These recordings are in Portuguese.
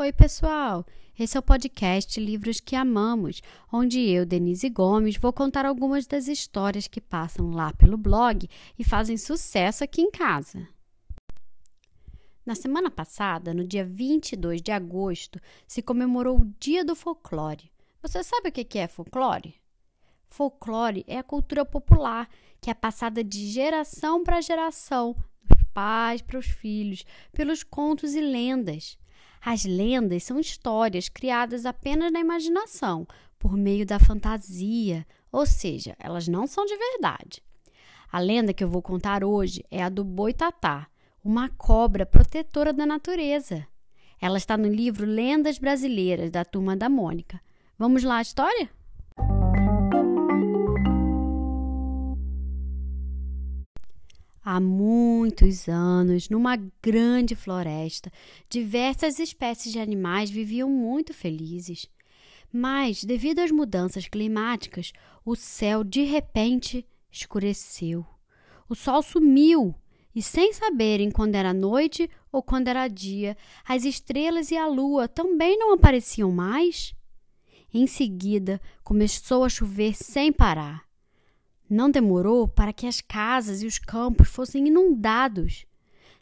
Oi, pessoal! Esse é o podcast Livros que Amamos, onde eu, Denise Gomes, vou contar algumas das histórias que passam lá pelo blog e fazem sucesso aqui em casa. Na semana passada, no dia 22 de agosto, se comemorou o Dia do Folclore. Você sabe o que é folclore? Folclore é a cultura popular que é passada de geração para geração, dos pais para os filhos, pelos contos e lendas. As lendas são histórias criadas apenas na imaginação, por meio da fantasia, ou seja, elas não são de verdade. A lenda que eu vou contar hoje é a do boitatá, uma cobra protetora da natureza. Ela está no livro Lendas Brasileiras, da Turma da Mônica. Vamos lá a história? Há muitos anos, numa grande floresta, diversas espécies de animais viviam muito felizes. Mas, devido às mudanças climáticas, o céu de repente escureceu. O sol sumiu e, sem saberem quando era noite ou quando era dia, as estrelas e a lua também não apareciam mais. Em seguida, começou a chover sem parar. Não demorou para que as casas e os campos fossem inundados.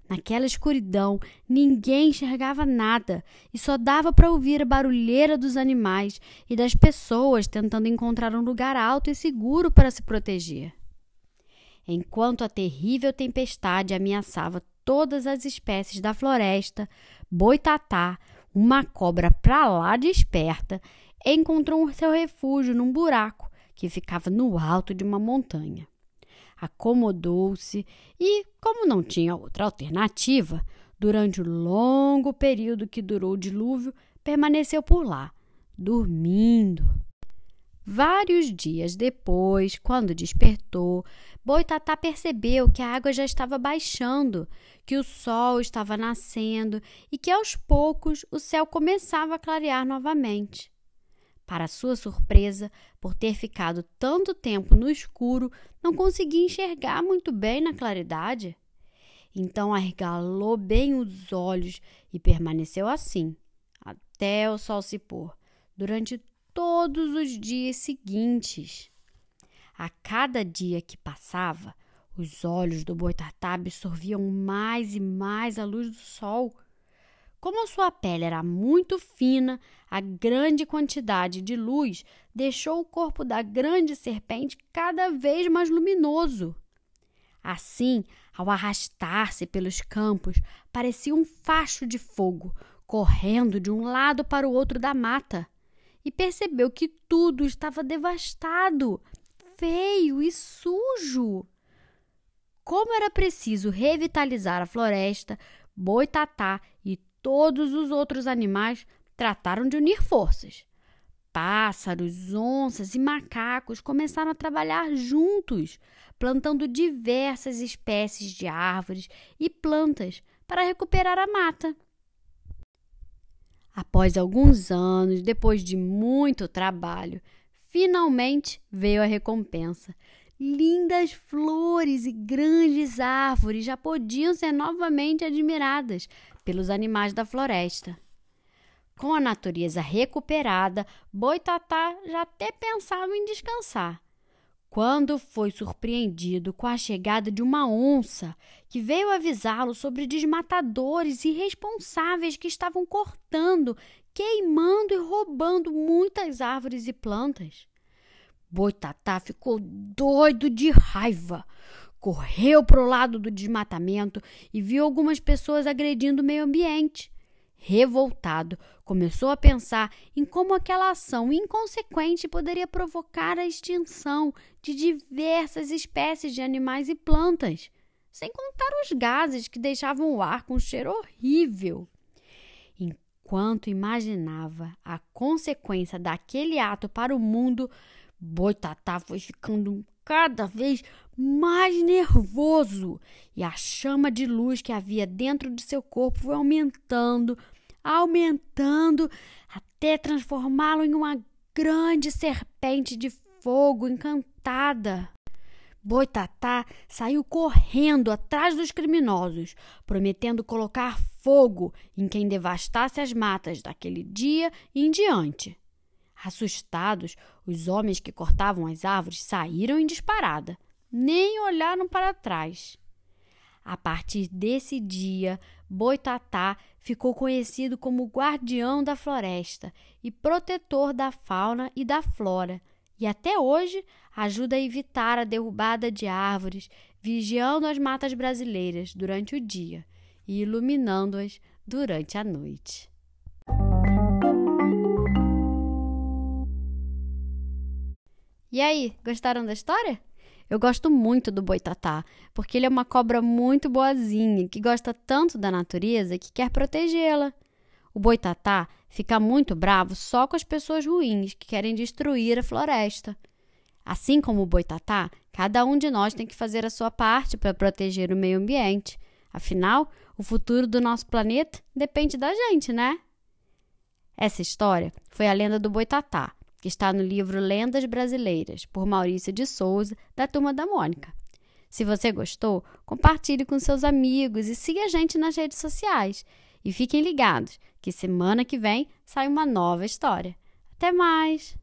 Naquela escuridão, ninguém enxergava nada e só dava para ouvir a barulheira dos animais e das pessoas tentando encontrar um lugar alto e seguro para se proteger. Enquanto a terrível tempestade ameaçava todas as espécies da floresta, Boitatá, uma cobra para lá de esperta, encontrou seu refúgio num buraco que ficava no alto de uma montanha. Acomodou-se e, como não tinha outra alternativa, durante o longo período que durou o dilúvio, permaneceu por lá, dormindo. Vários dias depois, quando despertou, Boitatá percebeu que a água já estava baixando, que o sol estava nascendo e que aos poucos o céu começava a clarear novamente. Para sua surpresa, por ter ficado tanto tempo no escuro, não conseguia enxergar muito bem na claridade. Então arregalou bem os olhos e permaneceu assim, até o sol se pôr, durante todos os dias seguintes. A cada dia que passava, os olhos do boitatá absorviam mais e mais a luz do sol. Como sua pele era muito fina, a grande quantidade de luz deixou o corpo da grande serpente cada vez mais luminoso. Assim, ao arrastar-se pelos campos, parecia um facho de fogo correndo de um lado para o outro da mata. E percebeu que tudo estava devastado, feio e sujo. Como era preciso revitalizar a floresta, Boitatá e todos os outros animais trataram de unir forças. Pássaros, onças e macacos começaram a trabalhar juntos, plantando diversas espécies de árvores e plantas para recuperar a mata. Após alguns anos, depois de muito trabalho, finalmente veio a recompensa. Lindas flores e grandes árvores já podiam ser novamente admiradas pelos animais da floresta. Com a natureza recuperada, Boitatá já até pensava em descansar. Quando foi surpreendido com a chegada de uma onça que veio avisá-lo sobre desmatadores irresponsáveis que estavam cortando, queimando e roubando muitas árvores e plantas. Boitatá ficou doido de raiva correu para o lado do desmatamento e viu algumas pessoas agredindo o meio ambiente. Revoltado, começou a pensar em como aquela ação inconsequente poderia provocar a extinção de diversas espécies de animais e plantas, sem contar os gases que deixavam o ar com um cheiro horrível. Enquanto imaginava a consequência daquele ato para o mundo, Boitatá foi ficando cada vez mais nervoso e a chama de luz que havia dentro de seu corpo foi aumentando, aumentando, até transformá-lo em uma grande serpente de fogo encantada. Boitatá saiu correndo atrás dos criminosos, prometendo colocar fogo em quem devastasse as matas daquele dia em diante. Assustados, os homens que cortavam as árvores saíram em disparada, nem olharam para trás. A partir desse dia, Boitatá ficou conhecido como guardião da floresta e protetor da fauna e da flora, e até hoje ajuda a evitar a derrubada de árvores, vigiando as matas brasileiras durante o dia e iluminando-as durante a noite. E aí, gostaram da história? Eu gosto muito do boitatá, porque ele é uma cobra muito boazinha, que gosta tanto da natureza que quer protegê-la. O boitatá fica muito bravo só com as pessoas ruins que querem destruir a floresta. Assim como o boitatá, cada um de nós tem que fazer a sua parte para proteger o meio ambiente. Afinal, o futuro do nosso planeta depende da gente, né? Essa história foi a lenda do boitatá, que está no livro Lendas Brasileiras, por Maurício de Souza, da Turma da Mônica. Se você gostou, compartilhe com seus amigos e siga a gente nas redes sociais. E fiquem ligados que semana que vem sai uma nova história. Até mais!